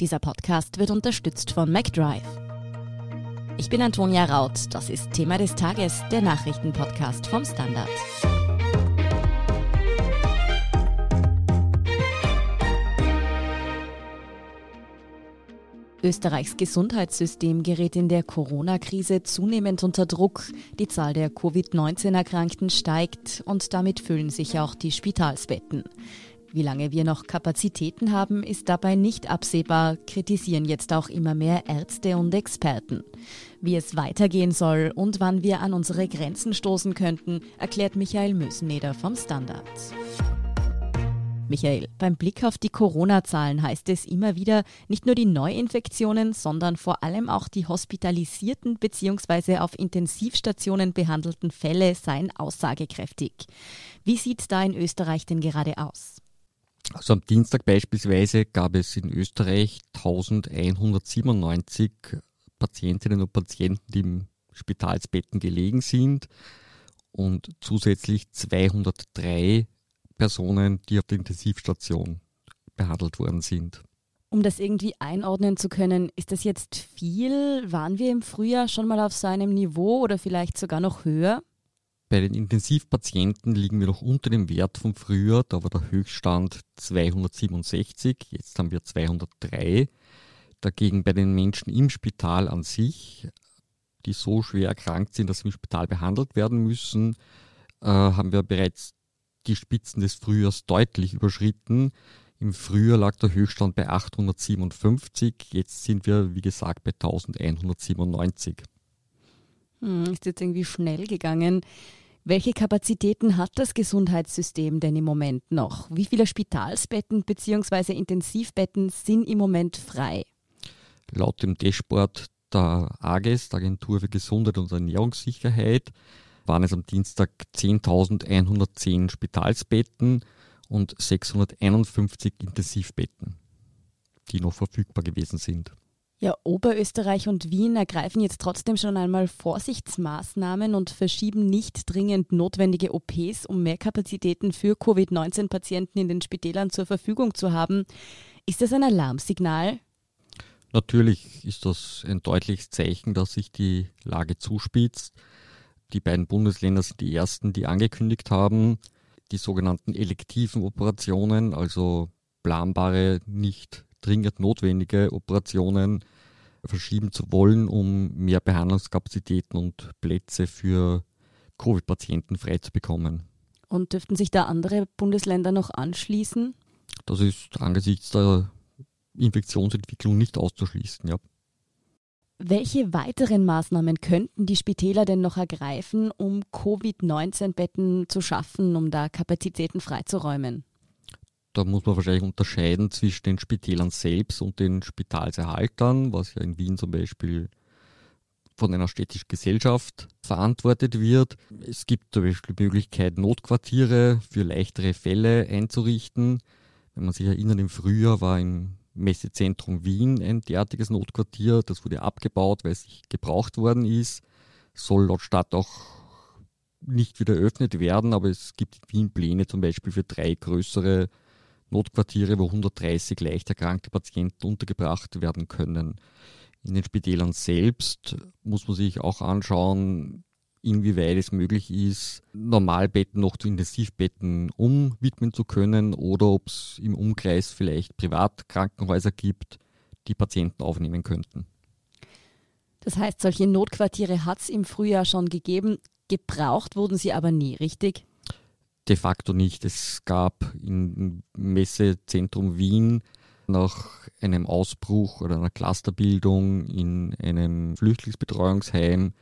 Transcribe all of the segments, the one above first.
Dieser Podcast wird unterstützt von MacDrive. Ich bin Antonia Raut. Das ist Thema des Tages, der Nachrichtenpodcast vom Standard. Österreichs Gesundheitssystem gerät in der Corona-Krise zunehmend unter Druck. Die Zahl der Covid-19-Erkrankten steigt und damit füllen sich auch die Spitalsbetten. Wie lange wir noch Kapazitäten haben, ist dabei nicht absehbar, kritisieren jetzt auch immer mehr Ärzte und Experten. Wie es weitergehen soll und wann wir an unsere Grenzen stoßen könnten, erklärt Michael Möseneder vom Standard. Michael, beim Blick auf die Corona-Zahlen heißt es immer wieder, nicht nur die Neuinfektionen, sondern vor allem auch die hospitalisierten bzw. auf Intensivstationen behandelten Fälle seien aussagekräftig. Wie sieht es da in Österreich denn gerade aus? Also am Dienstag beispielsweise gab es in Österreich 1197 Patientinnen und Patienten, die im Spitalsbetten gelegen sind und zusätzlich 203 Personen, die auf der Intensivstation behandelt worden sind. Um das irgendwie einordnen zu können, ist das jetzt viel? Waren wir im Frühjahr schon mal auf so einem Niveau oder vielleicht sogar noch höher? Bei den Intensivpatienten liegen wir noch unter dem Wert vom Frühjahr. Da war der Höchststand 267, jetzt haben wir 203. Dagegen bei den Menschen im Spital an sich, die so schwer erkrankt sind, dass sie im Spital behandelt werden müssen, äh, haben wir bereits die Spitzen des Frühjahrs deutlich überschritten. Im Frühjahr lag der Höchststand bei 857, jetzt sind wir, wie gesagt, bei 1197. Hm, ist jetzt irgendwie schnell gegangen. Welche Kapazitäten hat das Gesundheitssystem denn im Moment noch? Wie viele Spitalsbetten bzw. Intensivbetten sind im Moment frei? Laut dem Dashboard der AGES, der Agentur für Gesundheit und Ernährungssicherheit, waren es am Dienstag 10.110 Spitalsbetten und 651 Intensivbetten, die noch verfügbar gewesen sind. Ja, Oberösterreich und Wien ergreifen jetzt trotzdem schon einmal Vorsichtsmaßnahmen und verschieben nicht dringend notwendige OPs, um mehr Kapazitäten für Covid-19-Patienten in den Spitälern zur Verfügung zu haben. Ist das ein Alarmsignal? Natürlich ist das ein deutliches Zeichen, dass sich die Lage zuspitzt. Die beiden Bundesländer sind die ersten, die angekündigt haben, die sogenannten elektiven Operationen, also planbare, nicht dringend notwendige Operationen verschieben zu wollen, um mehr Behandlungskapazitäten und Plätze für Covid-Patienten frei zu bekommen. Und dürften sich da andere Bundesländer noch anschließen? Das ist angesichts der Infektionsentwicklung nicht auszuschließen, ja. Welche weiteren Maßnahmen könnten die Spitäler denn noch ergreifen, um Covid-19-Betten zu schaffen, um da Kapazitäten freizuräumen? Da muss man wahrscheinlich unterscheiden zwischen den Spitälern selbst und den Spitalserhaltern, was ja in Wien zum Beispiel von einer städtischen Gesellschaft verantwortet wird. Es gibt zum Beispiel die Möglichkeit, Notquartiere für leichtere Fälle einzurichten. Wenn man sich erinnert, im Frühjahr war im Messezentrum Wien ein derartiges Notquartier. Das wurde abgebaut, weil es nicht gebraucht worden ist. Soll laut Stadt auch nicht wieder eröffnet werden, aber es gibt in Wien Pläne zum Beispiel für drei größere Notquartiere, wo 130 leicht erkrankte Patienten untergebracht werden können. In den Spitälern selbst muss man sich auch anschauen, inwieweit es möglich ist, Normalbetten noch zu Intensivbetten umwidmen zu können oder ob es im Umkreis vielleicht Privatkrankenhäuser gibt, die Patienten aufnehmen könnten. Das heißt, solche Notquartiere hat es im Frühjahr schon gegeben. Gebraucht wurden sie aber nie, richtig? De facto nicht. Es gab im Messezentrum Wien nach einem Ausbruch oder einer Clusterbildung in einem Flüchtlingsbetreuungsheim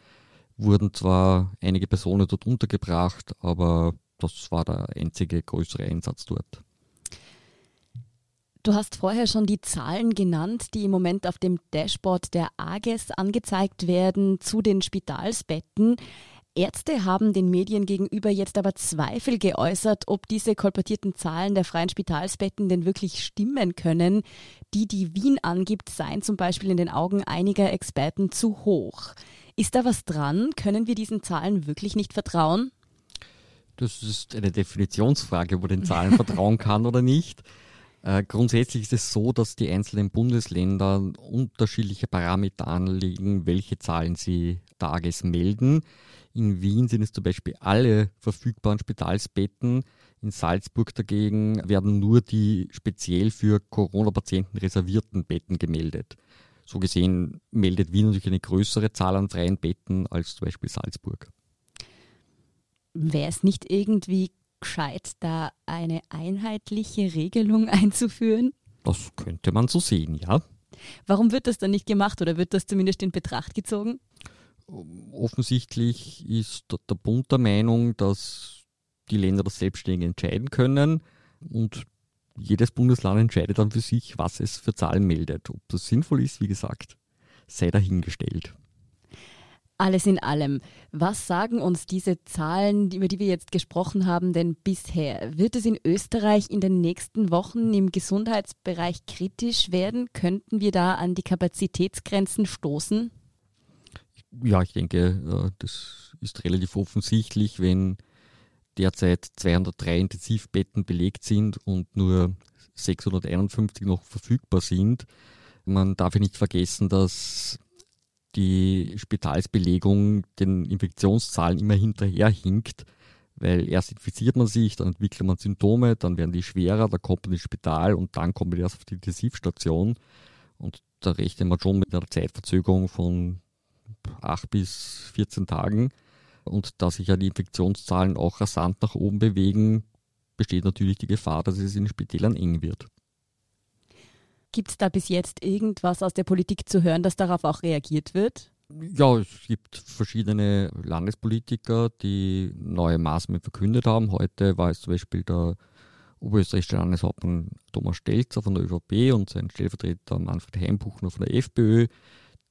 wurden zwar einige Personen dort untergebracht, aber das war der einzige größere Einsatz dort. Du hast vorher schon die Zahlen genannt, die im Moment auf dem Dashboard der AGES angezeigt werden zu den Spitalsbetten. Ärzte haben den Medien gegenüber jetzt aber Zweifel geäußert, ob diese kolportierten Zahlen der freien Spitalsbetten denn wirklich stimmen können. Die, die Wien angibt, seien zum Beispiel in den Augen einiger Experten zu hoch. Ist da was dran? Können wir diesen Zahlen wirklich nicht vertrauen? Das ist eine Definitionsfrage, ob man den Zahlen vertrauen kann oder nicht. Äh, grundsätzlich ist es so, dass die einzelnen Bundesländer unterschiedliche Parameter anlegen, welche Zahlen sie tages melden. In Wien sind es zum Beispiel alle verfügbaren Spitalsbetten. In Salzburg dagegen werden nur die speziell für Corona-Patienten reservierten Betten gemeldet. So gesehen meldet Wien natürlich eine größere Zahl an freien Betten als zum Beispiel Salzburg. Wäre es nicht irgendwie gescheit, da eine einheitliche Regelung einzuführen? Das könnte man so sehen, ja. Warum wird das dann nicht gemacht oder wird das zumindest in Betracht gezogen? Offensichtlich ist der Bund der Meinung, dass die Länder das selbstständig entscheiden können und jedes Bundesland entscheidet dann für sich, was es für Zahlen meldet. Ob das sinnvoll ist, wie gesagt, sei dahingestellt. Alles in allem, was sagen uns diese Zahlen, über die wir jetzt gesprochen haben, denn bisher? Wird es in Österreich in den nächsten Wochen im Gesundheitsbereich kritisch werden? Könnten wir da an die Kapazitätsgrenzen stoßen? Ja, ich denke, äh, das ist relativ offensichtlich, wenn derzeit 203 Intensivbetten belegt sind und nur 651 noch verfügbar sind. Man darf ja nicht vergessen, dass die Spitalsbelegung den Infektionszahlen immer hinterherhinkt, weil erst infiziert man sich, dann entwickelt man Symptome, dann werden die schwerer, dann kommt man ins Spital und dann kommt man erst auf die Intensivstation. Und da rechnet man schon mit einer Zeitverzögerung von 8 bis 14 Tagen. Und da sich ja die Infektionszahlen auch rasant nach oben bewegen, besteht natürlich die Gefahr, dass es in den Spitälern eng wird. Gibt es da bis jetzt irgendwas aus der Politik zu hören, dass darauf auch reagiert wird? Ja, es gibt verschiedene Landespolitiker, die neue Maßnahmen verkündet haben. Heute war es zum Beispiel der oberösterreichische Landeshauptmann Thomas Stelzer von der ÖVP und sein Stellvertreter Manfred Heimbuchner von der FPÖ,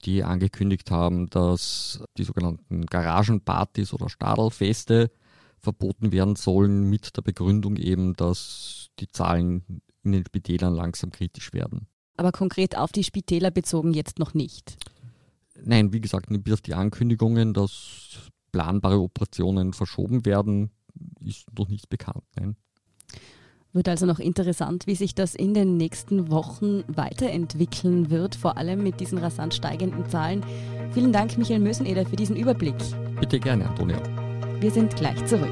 die angekündigt haben, dass die sogenannten Garagenpartys oder Stadelfeste verboten werden sollen mit der Begründung eben, dass die Zahlen in den Spitälern langsam kritisch werden aber konkret auf die Spitäler bezogen jetzt noch nicht. Nein, wie gesagt, bis die Ankündigungen, dass planbare Operationen verschoben werden, ist noch nichts bekannt. Nein. Wird also noch interessant, wie sich das in den nächsten Wochen weiterentwickeln wird, vor allem mit diesen rasant steigenden Zahlen. Vielen Dank, Michael Möseneder, für diesen Überblick. Bitte gerne, Antonia. Wir sind gleich zurück.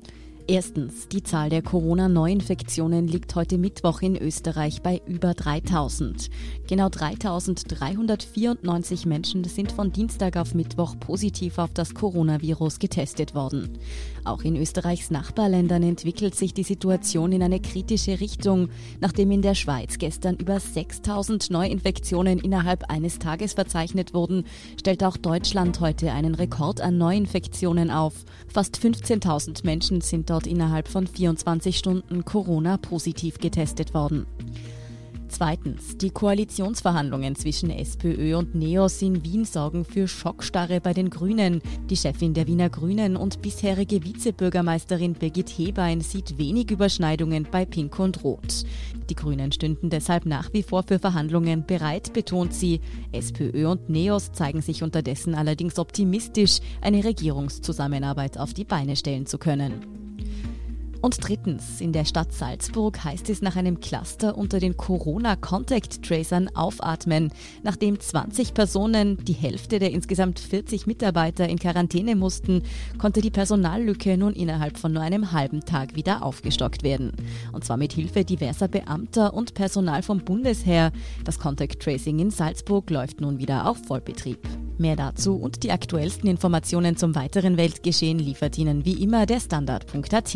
Erstens, die Zahl der Corona-Neuinfektionen liegt heute Mittwoch in Österreich bei über 3000. Genau 3394 Menschen sind von Dienstag auf Mittwoch positiv auf das Coronavirus getestet worden. Auch in Österreichs Nachbarländern entwickelt sich die Situation in eine kritische Richtung. Nachdem in der Schweiz gestern über 6000 Neuinfektionen innerhalb eines Tages verzeichnet wurden, stellt auch Deutschland heute einen Rekord an Neuinfektionen auf. Fast 15.000 Menschen sind dort innerhalb von 24 Stunden Corona-positiv getestet worden. Zweitens, die Koalitionsverhandlungen zwischen SPÖ und NEOS in Wien sorgen für Schockstarre bei den Grünen. Die Chefin der Wiener Grünen und bisherige Vizebürgermeisterin Birgit Hebein sieht wenig Überschneidungen bei Pink und Rot. Die Grünen stünden deshalb nach wie vor für Verhandlungen bereit, betont sie. SPÖ und NEOS zeigen sich unterdessen allerdings optimistisch, eine Regierungszusammenarbeit auf die Beine stellen zu können. Und drittens, in der Stadt Salzburg heißt es nach einem Cluster unter den Corona-Contact-Tracern aufatmen. Nachdem 20 Personen, die Hälfte der insgesamt 40 Mitarbeiter in Quarantäne mussten, konnte die Personallücke nun innerhalb von nur einem halben Tag wieder aufgestockt werden. Und zwar mit Hilfe diverser Beamter und Personal vom Bundesheer. Das Contact Tracing in Salzburg läuft nun wieder auf Vollbetrieb. Mehr dazu und die aktuellsten Informationen zum weiteren Weltgeschehen liefert Ihnen wie immer der Standard.at.